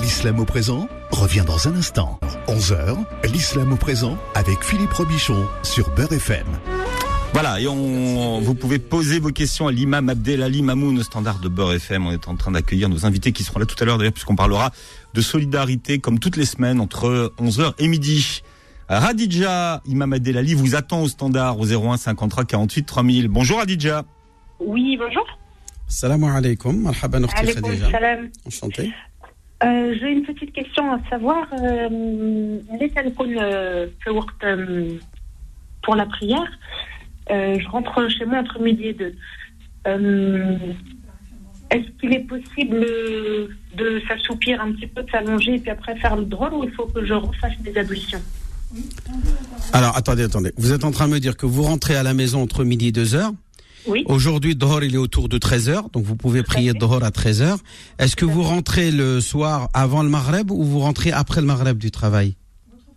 L'islam au présent revient dans un instant. 11h, l'islam au présent avec Philippe Robichon sur Beurre FM. Voilà, et on, vous pouvez poser vos questions à l'imam Abdelali Mamoun au standard de Beurre FM. On est en train d'accueillir nos invités qui seront là tout à l'heure d'ailleurs puisqu'on parlera de solidarité comme toutes les semaines entre 11h et midi. Radija Imam Adelali vous attend au standard au 01 53 48 3000. Bonjour Radija. Oui, bonjour. Salam alaikum. Marhaban Khadija. Salam. Enchanté. Euh, J'ai une petite question à savoir. Euh, euh, pour la prière, euh, je rentre chez moi entre midi et deux. Est-ce qu'il est possible de s'assoupir un petit peu, de s'allonger et puis après faire le drôle ou il faut que je refasse des ablutions? Alors, attendez, attendez. Vous êtes en train de me dire que vous rentrez à la maison entre midi et 2 heures. Oui. Aujourd'hui, Dohor, il est autour de 13 heures, donc vous pouvez prier Dohor à 13 heures. Est-ce que vous rentrez le soir avant le Maghreb ou vous rentrez après le Maghreb du travail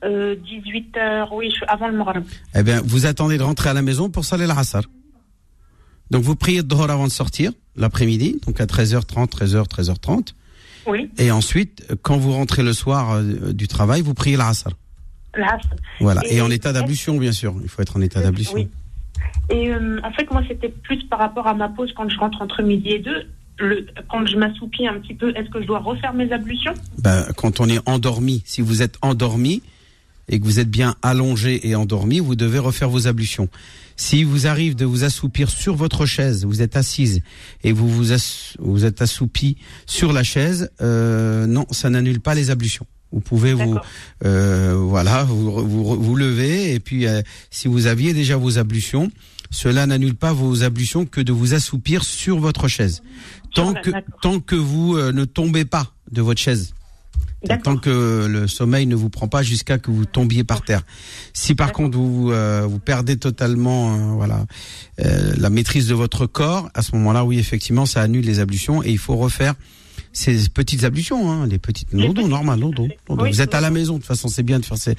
euh, 18 heures, oui, avant le Maghreb. Eh bien, vous attendez de rentrer à la maison pour saler l'Assar. Donc vous priez Dhuhr avant de sortir, l'après-midi, donc à 13h30, 13h, 13h30. Oui, Et ensuite, quand vous rentrez le soir euh, du travail, vous priez l'Asr. l'Asr. Voilà. Et, Et en état d'ablution, bien sûr. Il faut être en état d'ablution. Oui. Et euh, en fait, moi, c'était plus par rapport à ma pause quand je rentre entre midi et deux. Quand je m'assoupis un petit peu, est-ce que je dois refaire mes ablutions? Ben, quand on est endormi, si vous êtes endormi et que vous êtes bien allongé et endormi, vous devez refaire vos ablutions. Si vous arrive de vous assoupir sur votre chaise, vous êtes assise et vous êtes assoupi sur la chaise, euh, non, ça n'annule pas les ablutions. Vous pouvez vous, euh, voilà, vous, vous, vous lever et puis euh, si vous aviez déjà vos ablutions, cela n'annule pas vos ablutions que de vous assoupir sur votre chaise. Tant que tant que vous euh, ne tombez pas de votre chaise. Tant que le sommeil ne vous prend pas jusqu'à que vous tombiez par terre. Si par contre vous euh, vous perdez totalement euh, voilà euh, la maîtrise de votre corps, à ce moment-là, oui effectivement, ça annule les ablutions et il faut refaire ces petites ablutions, hein, les petites petites, normal, lodo. Oui, vous êtes à la maison, de toute façon, c'est bien de faire ces.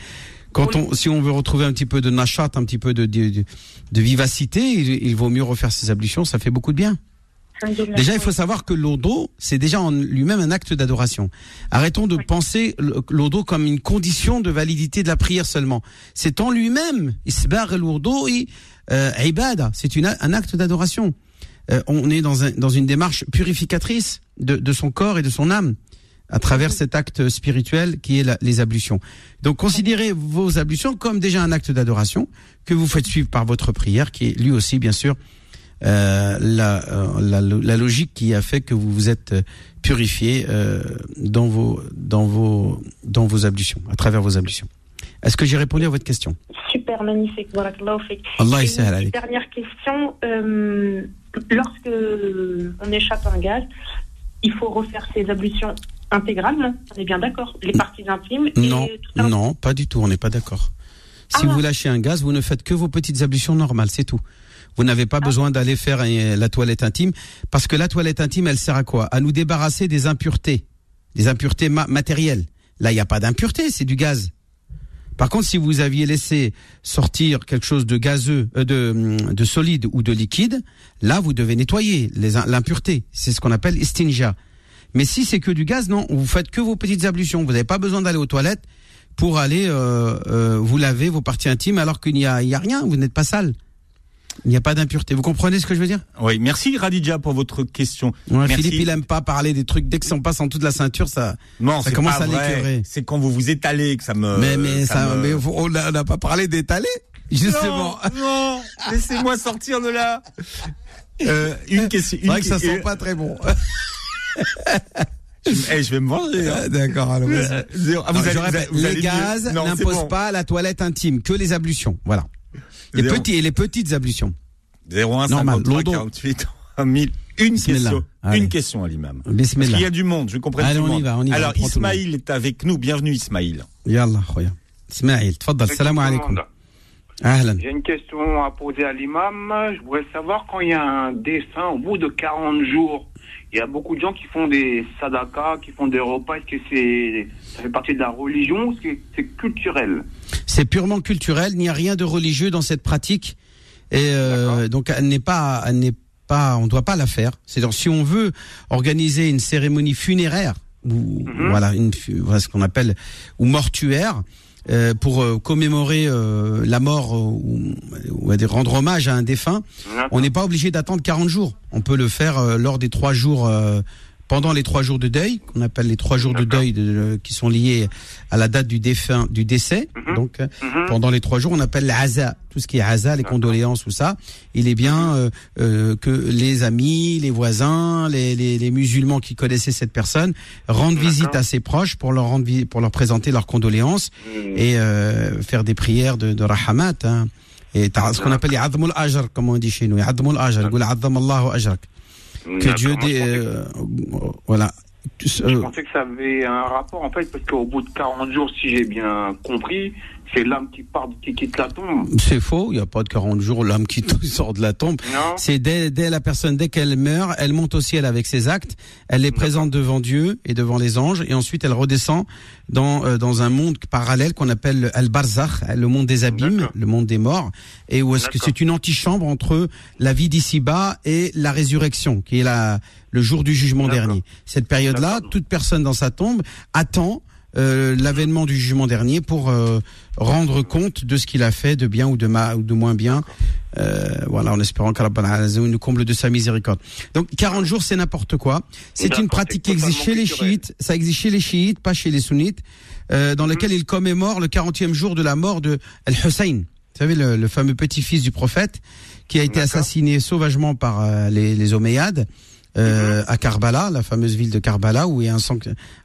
Quand on, si on veut retrouver un petit peu de nachat, un petit peu de, de, de- vivacité, il, il vaut mieux refaire ces ablutions, ça fait beaucoup de bien. Déjà, il faut savoir que l'odo, c'est déjà en lui-même un acte d'adoration. Arrêtons de Oui. penser l'odo comme une condition de validité de la prière seulement. C'est en lui-même, isbar l'odo et euh, ibada. C'est un acte d'adoration. Euh, on est dans, un, dans une démarche purificatrice de, de son corps et de son âme à travers cet acte spirituel qui est la- les ablutions. Donc considérez vos ablutions comme déjà un acte d'adoration que vous faites suivre par votre prière, qui est lui aussi bien sûr euh, la, euh, la, la logique qui a fait que vous vous êtes euh, purifié euh, dans vos dans vos dans vos ablutions, à travers vos ablutions. Est-ce que j'ai répondu à votre question? Super magnifique, barakallahu. Allah une dernière question. euh, lorsque on échappe un gaz, il faut refaire ses ablutions intégralement. On est bien d'accord. Les parties intimes. et Non, tout ça. non, pas du tout. On n'est pas d'accord. Si Ah. vous lâchez un gaz, vous ne faites que vos petites ablutions normales, c'est tout. Vous n'avez pas besoin d'aller faire euh, la toilette intime, parce que la toilette intime, elle sert à quoi? À nous débarrasser des impuretés, des impuretés ma- matérielles. Là, il n'y a pas d'impureté, c'est du gaz. Par contre, si vous aviez laissé sortir quelque chose de gazeux, euh, de, de solide ou de liquide, là, vous devez nettoyer l'impureté. C'est ce qu'on appelle istinja. Mais si c'est que du gaz, non, vous faites que vos petites ablutions. Vous n'avez pas besoin d'aller aux toilettes pour aller euh, euh, vous laver vos parties intimes alors qu'il n'y a, y a rien. Vous n'êtes pas sale. Il n'y a pas d'impureté. Vous comprenez ce que je veux dire? Oui, merci Radija pour votre question. Ouais, Merci. Philippe, il aime pas parler des trucs. Dès que ça en passe en dessous de la ceinture, ça. Non, Ça c'est commence pas à l'écœurer. C'est quand vous vous étalez que ça me. mais mais ça, me- mais on n'a on pas parlé d'étaler. Justement. Non, non, laissez-moi sortir de là. Euh, une question. C'est vrai que ça sent pas très bon. Je, eh, je vais me venger. hein. D'accord, alors vas-y. Euh. Ah, Non, vous je allez- répète, vous allez les gaz n'imposent bon. pas la toilette intime, que les ablutions. Voilà. Les Zéro. petits et les petites ablutions. 01 Normal, 53 lodo. 48 1000. Une Bismillah. question. Allez. Une question à l'imam. Parce qu'il y a du monde, je comprends Allez, on y va, on y va, Alors, Ismaïl est avec nous. Bienvenue, Ismaïl. Yallah, khoya. Ismaïl, tfaddal, salam alaikum. Ahlan. J'ai une question à poser à l'imam. Je voudrais savoir quand il y a un défunt, au bout de 40 jours, il y a beaucoup de gens qui font des sadakas, qui font des repas. Est-ce que c'est, ça fait partie de la religion ou est-ce que c'est culturel? C'est purement culturel, il n'y a rien de religieux dans cette pratique. Et euh, donc elle n'est pas, elle n'est pas, on ne doit pas la faire. C'est-à-dire si on veut organiser une cérémonie funéraire ou Mhm. voilà, une, fu- voilà ce qu'on appelle ou mortuaire euh, pour euh, commémorer euh, la mort ou, ou rendre hommage à un défunt, on n'est pas obligé d'attendre 40 jours. On peut le faire lors des trois jours, euh, pendant les trois jours de deuil, qu'on appelle les trois jours de deuil de- qui sont liés à la date du défunt, du décès. Mhm. Donc euh, Mhm. pendant les trois jours, on appelle l'Aza, tout ce qui est Aza, les condoléances, tout ça. Il est bien euh, euh, que les amis, les voisins, les, les, les musulmans qui connaissaient cette personne rendent visite à ses proches pour leur rendre pour leur présenter leurs condoléances Hmm. et euh, faire des prières de, de rahamat. Hein. Et ce qu'on appelle ya'admul ajr, comme on dit chez nous. Ya'admul ajr, Que. Dieu, dé, pensais- euh, voilà. Je Euh, pensais que ça avait un rapport en fait parce qu'au bout de 40 jours, si j'ai bien compris, c'est l'âme qui part, qui quitte la tombe. C'est faux, il n'y a pas de 40 jours l'âme qui sort de la tombe. C'est dès, dès la personne, dès qu'elle meurt, elle monte au ciel avec ses actes, elle est présente devant Dieu et devant les anges, et ensuite elle redescend dans, euh, dans un monde parallèle qu'on appelle Al-Barzakh, le monde des abîmes, le monde des morts, et où est-ce que c'est une antichambre entre la vie d'ici-bas et la résurrection, qui est la, le jour du jugement dernier. Cette période-là, toute personne dans sa tombe attend euh, l'avènement du jugement dernier pour euh, rendre compte de ce qu'il a fait de bien ou de, ou de moins bien. Euh, voilà, en espérant qu'Allah nous comble de sa miséricorde. Donc 40 jours, c'est n'importe quoi. C'est une pratique qui existe chez les chiites, ça existe chez les chiites, pas chez les sunnites, euh, dans lequel mhm. ils commémorent le 40e jour de la mort de Al-Hussein. Vous savez, le, le fameux petit-fils du prophète qui a été assassiné sauvagement par euh, les, les Omeyyades euh, à Karbala, la fameuse ville de Karbala, où il y a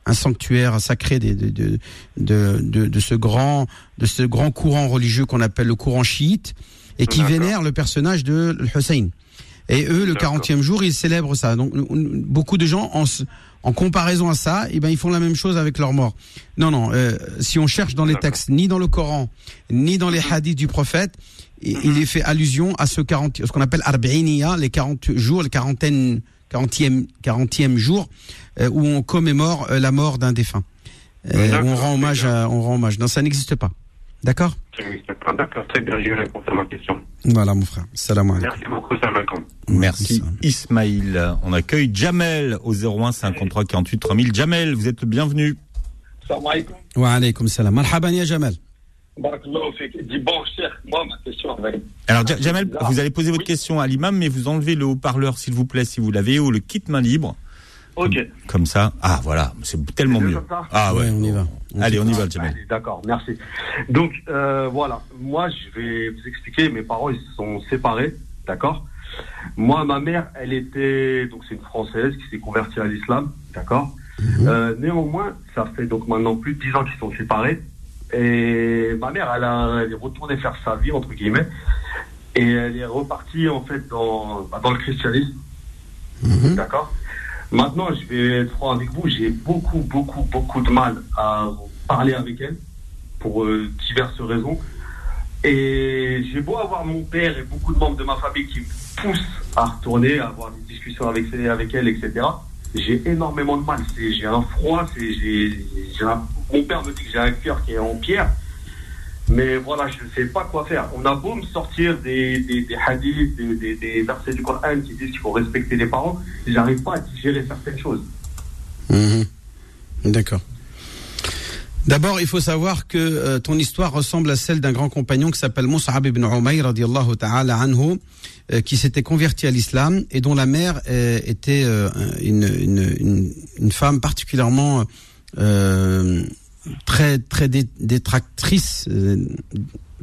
un, sanctuaire sacré de, de, de, de, ce grand, de ce grand courant religieux qu'on appelle le courant chiite, et qui vénère le personnage de Hussein. Et eux, le 40e jour, ils célèbrent ça. Donc, beaucoup de gens, en, en comparaison à ça, eh ben, ils font la même chose avec leur mort. Non, non. Euh, si on cherche dans les textes, ni dans le Coran, ni dans les hadiths du prophète, il est fait allusion à ce 40, ce qu'on appelle arba'iniya, les 40 jours, les quarantaines 40e, 40e jour euh, où on commémore euh, la mort d'un défunt. Euh, on rend hommage à, on rend hommage. Non, ça n'existe pas. D'accord? D'accord, très bien, j'ai répondu à ma question. Voilà, mon frère. Salam Merci beaucoup, salam Merci, Ismail. On accueille Jamel au 01 53 48 3000. Jamel, vous êtes le bienvenu. Salam alaikum. Wa alaikum salam. Marhaban ya Jamel. Alors, Jamel, vous allez poser votre question à l'imam, mais vous enlevez le haut-parleur, s'il vous plaît, si vous l'avez, ou le kit main libre. Ok. Comme, ça. Ah, voilà, c'est tellement mieux. Ah ouais, on y va. allez, on y va, Jamel. D'accord, merci. Donc, euh, voilà, moi, je vais vous expliquer, mes parents, ils se sont séparés, d'accord? Moi, ma mère, elle était, donc c'est une Française qui s'est convertie à l'islam, d'accord? Mhm. euh, Néanmoins, ça fait donc maintenant plus de 10 ans qu'ils sont séparés. Et ma mère, elle, a, elle est retournée faire sa vie, entre guillemets. Et elle est repartie, en fait, dans, bah, dans le christianisme. Mhm. D'accord? Maintenant, je vais être franc avec vous, j'ai beaucoup, beaucoup, beaucoup de mal à parler avec elle pour euh, diverses raisons. Et j'ai beau avoir mon père et beaucoup de membres de ma famille qui me poussent à retourner, à avoir des discussions avec, avec elle, etc. J'ai énormément de mal. J'ai un froid, j'ai un mon père me dit que j'ai un cœur qui est en pierre. Mais voilà, je ne sais pas quoi faire. On a beau me sortir des, des, des hadiths, des, des, versets du Coran qui disent qu'il faut respecter les parents, j'arrive pas à digérer certaines choses. Mhm. D'accord. D'abord, il faut savoir que euh, ton histoire ressemble à celle d'un grand compagnon qui s'appelle Mus'ab ibn Umayr radiallahu ta'ala anhu, euh, qui s'était converti à l'islam et dont la mère euh, était une, femme particulièrement très très détractrice,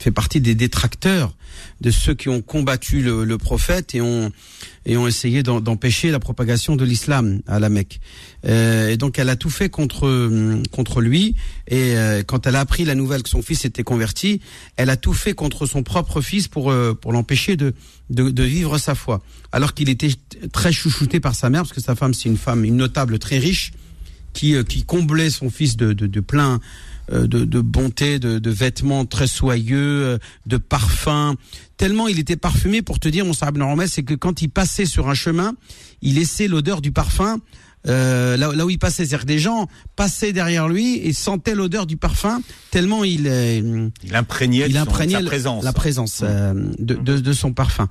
fait partie des détracteurs de ceux qui ont combattu le, prophète et ont et ont essayé d'empêcher la propagation de l'islam à la Mecque. Euh, et donc elle a tout fait contre contre lui. Et euh, quand elle a appris la nouvelle que son fils était converti, elle a tout fait contre son propre fils pour pour l'empêcher de, de, de vivre sa foi. Alors qu'il était très chouchouté par sa mère parce que sa femme c'est une femme une notable très riche qui, euh, qui comblait son fils de, de, de plein euh, de, de, bonté, de, de, vêtements très soyeux, euh, de parfums. Tellement il était parfumé pour te dire, mon Sarab normal, c'est que quand il passait sur un chemin, il laissait l'odeur du parfum euh, là, là, où il passait. C'est-à-dire des gens passaient derrière lui et sentaient l'odeur du parfum tellement il, il imprégnait, il imprégnait sa présence, la présence de, de, de, son parfum.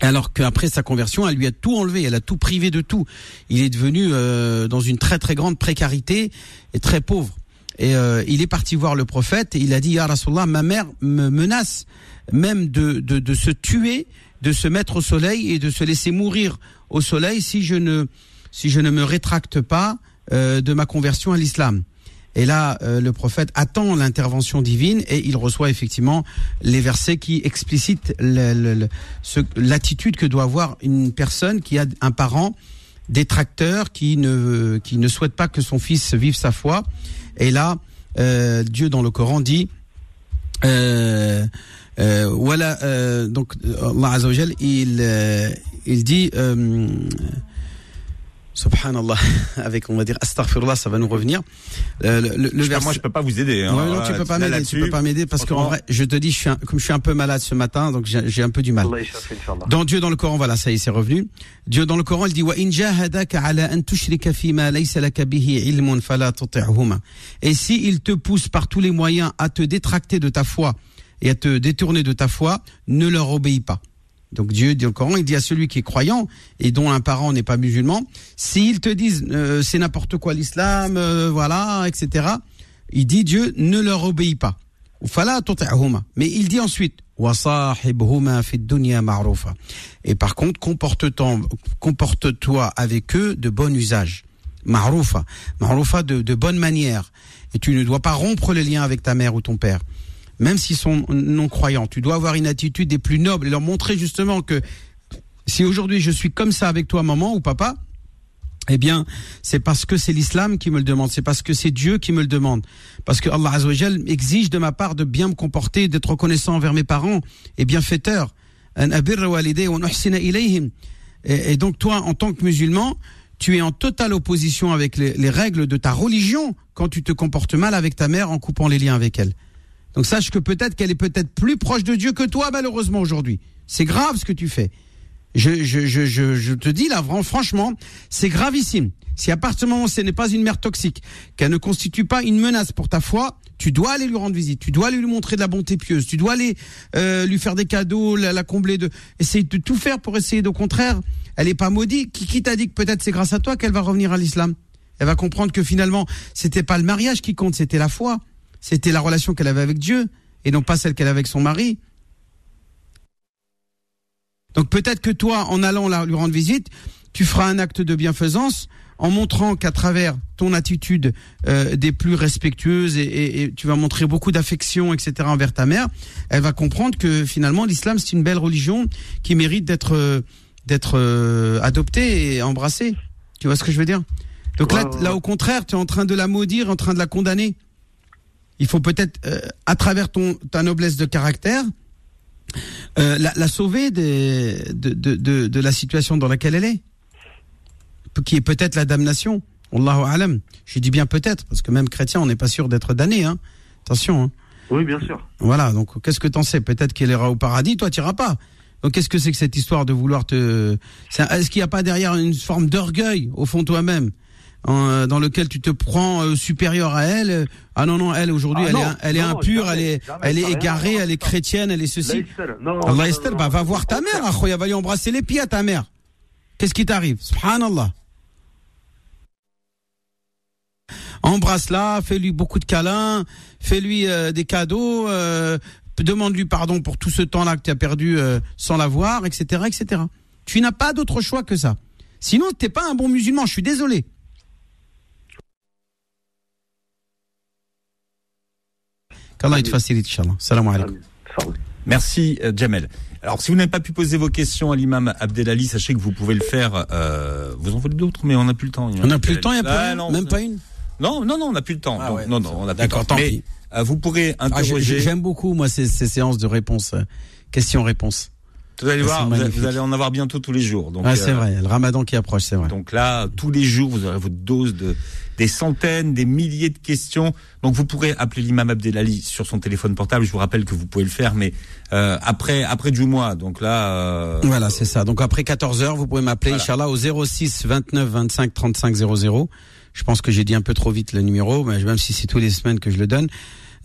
Alors qu'après sa conversion, elle lui a tout enlevé, elle a tout privé de tout. Il est devenu euh, dans une très très grande précarité et très pauvre. Et euh, il est parti voir le prophète et il a dit, Ya ma mère me menace même de, de, de, se tuer, de se mettre au soleil et de se laisser mourir au soleil si je ne, si je ne me rétracte pas euh, de ma conversion à l'islam. Et là, euh, le prophète attend l'intervention divine et il reçoit effectivement les versets qui explicitent l'attitude que doit avoir une personne qui a un parent détracteur qui ne qui ne souhaite pas que son fils vive sa foi. Et là, euh, Dieu dans le Coran dit euh, euh voilà euh, donc Allah Azzawajal, il il dit Subhanallah, avec on va dire astaghfirullah, ça va nous revenir. Euh, le, le, le Moi, je peux pas vous aider. Hein. Ouais, non, tu peux pas m'aider. Tu peux pas m'aider parce qu'en vrai, je te dis, je suis un, comme je suis un peu malade ce matin, donc j'ai un peu du mal. Dans Dieu dans le Coran, voilà, ça y est, c'est revenu. Dieu dans le Coran, il dit wa in jahadaka ala an tushrika fima laysa laka bihi ilmun fala tuti'huma. Et si il te pousse par tous les moyens à te détracter de ta foi et à te détourner de ta foi, ne leur obéis pas. Donc Dieu dit au Coran, il dit à celui qui est croyant et dont un parent n'est pas musulman, s'ils te disent euh, c'est n'importe quoi l'islam, euh, voilà, etc. Il dit Dieu ne leur obéit pas. Mais il dit ensuite et par contre comporte-toi comporte avec eux de bon usage. Ma'roufa, ma'roufa de, de bonne manière. Et tu ne dois pas rompre les liens avec ta mère ou ton père même s'ils sont non-croyants. Tu dois avoir une attitude des plus nobles et leur montrer justement que si aujourd'hui je suis comme ça avec toi, maman ou papa, eh bien, c'est parce que c'est l'islam qui me le demande, c'est parce que c'est Dieu qui me le demande, parce que Allah Azzawajal exige de ma part de bien me comporter, d'être reconnaissant envers mes parents et bienfaiteur. Et, donc toi, en tant que musulman, tu es en totale opposition avec les règles de ta religion quand tu te comportes mal avec ta mère en coupant les liens avec elle. Donc sache que peut-être qu'elle est peut-être plus proche de Dieu que toi, malheureusement, aujourd'hui. C'est grave ce que tu fais. Je, je, je, je, te dis là, franchement, c'est gravissime. Si à partir du moment où ce n'est pas une mère toxique, qu'elle ne constitue pas une menace pour ta foi, tu dois aller lui rendre visite, tu dois lui montrer de la bonté pieuse, tu dois aller euh, lui faire des cadeaux, la, combler de, essayer de tout faire pour essayer. Au contraire, elle est pas maudite. Qui, qui t'a dit que peut-être c'est grâce à toi qu'elle va revenir à l'islam? Elle va comprendre que finalement, c'était pas le mariage qui compte, c'était la foi c'était la relation qu'elle avait avec Dieu et non pas celle qu'elle avait avec son mari. Donc peut-être que toi, en allant lui rendre visite, tu feras un acte de bienfaisance en montrant qu'à travers ton attitude euh, des plus respectueuses et, tu vas montrer beaucoup d'affection, etc. envers ta mère, elle va comprendre que finalement l'islam c'est une belle religion qui mérite d'être euh, d'être euh, adoptée et embrassée. Tu vois ce que je veux dire? Donc là, là au contraire, tu es en train de la maudire, en train de la condamner. Il faut peut-être, euh, à travers ton, ta noblesse de caractère, euh, la, la, sauver des, de, de, de, de, la situation dans laquelle elle est, qui est peut-être la damnation. Allahu alam. Je dis bien peut-être, parce que même chrétien, on n'est pas sûr d'être damné. Hein. Attention. Hein. Oui, bien sûr. Voilà, donc qu'est-ce que t'en sais? Peut-être qu'elle ira au paradis, toi tu iras pas. Donc qu'est-ce que c'est que cette histoire de vouloir te... Est-ce qu'il n'y a pas derrière une forme d'orgueil au fond de toi-même? Euh, dans lequel tu te prends euh, supérieur à elle. Ah non non, elle aujourd'hui, ah elle, est, elle est impure, elle est, elle est égarée, elle est chrétienne, elle est ceci. Allah Esther, bah va voir ta mère, Akhoya, va lui embrasser les pieds à ta mère. Qu'est-ce qui t'arrive? Subhanallah. Embrasse-la, fais-lui beaucoup de câlins, fais-lui euh, des cadeaux, demande-lui pardon pour tout ce temps-là que tu as perdu sans la voir, etc., etc. Tu n'as pas d'autre choix que ça. Sinon, t'es pas un bon musulman. Je suis désolé. Qu'Allah te facilite, Inch'Allah. Salam alaikum. Merci, euh, Jamel. Alors, si vous n'avez pas pu poser vos questions à l'imam Abdelali, sachez que vous pouvez le faire. Euh, vous en voulez d'autres, mais on n'a plus le temps. On n'a plus le temps, il n'y a pas, ah, même pas une Non, non, non, on n'a plus le temps. Ah non, non, on a D'accord, tant pis. Euh, vous pourrez ah, interroger. J'aime beaucoup, moi, ces, ces séances de réponse, euh, questions-réponses. Vous allez voir, vous allez en avoir bientôt tous les jours. Donc, ah, c'est euh, vrai, le ramadan qui approche, c'est vrai. Donc là, tous les jours, vous aurez votre dose de des centaines, des milliers de questions. Donc vous pourrez appeler l'imam Abdelali sur son téléphone portable. Je vous rappelle que vous pouvez le faire, mais euh, après après du mois. Donc là. Euh... Voilà, c'est ça. Donc après 14 heures, vous pouvez m'appeler, voilà. Inch'Allah, au 06 29 25 35 00. Je pense que j'ai dit un peu trop vite le numéro, mais même si c'est tous les semaines que je le donne.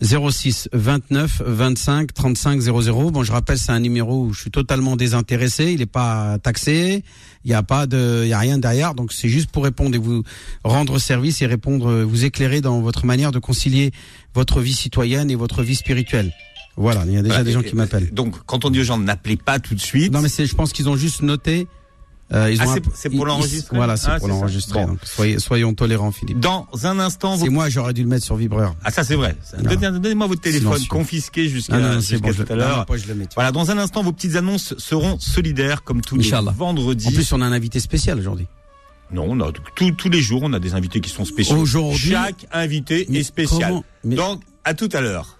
06 29 25 35 00. Bon, je rappelle, c'est un numéro où je suis totalement désintéressé. Il n'est pas taxé. Il n'y a pas de, il y a rien derrière. Donc, c'est juste pour répondre et vous rendre service et répondre, vous éclairer dans votre manière de concilier votre vie citoyenne et votre vie spirituelle. Voilà, il y a déjà des gens qui m'appellent. Donc, quand on dit aux gens n'appelez pas tout de suite. Non, mais c'est, je pense qu'ils ont juste noté euh, ah, c'est pour l'enregistrer. Voilà, c'est ah, pour l'enregistrer. soyez, soyons tolérants, Philippe. Dans un instant, vous... c'est moi, j'aurais dû le mettre sur vibreur. Ah, ça c'est vrai. Donnez-moi votre téléphone confisqué jusqu'à ah, bon, tout à l'heure. Voilà, dans un instant, vos petites annonces seront solidaires comme tous les vendredis. En plus, on a un invité spécial aujourd'hui. Non, on a tous les jours, on a des invités qui sont spéciaux. Aujourd'hui, chaque invité est spécial. Donc, à tout à l'heure.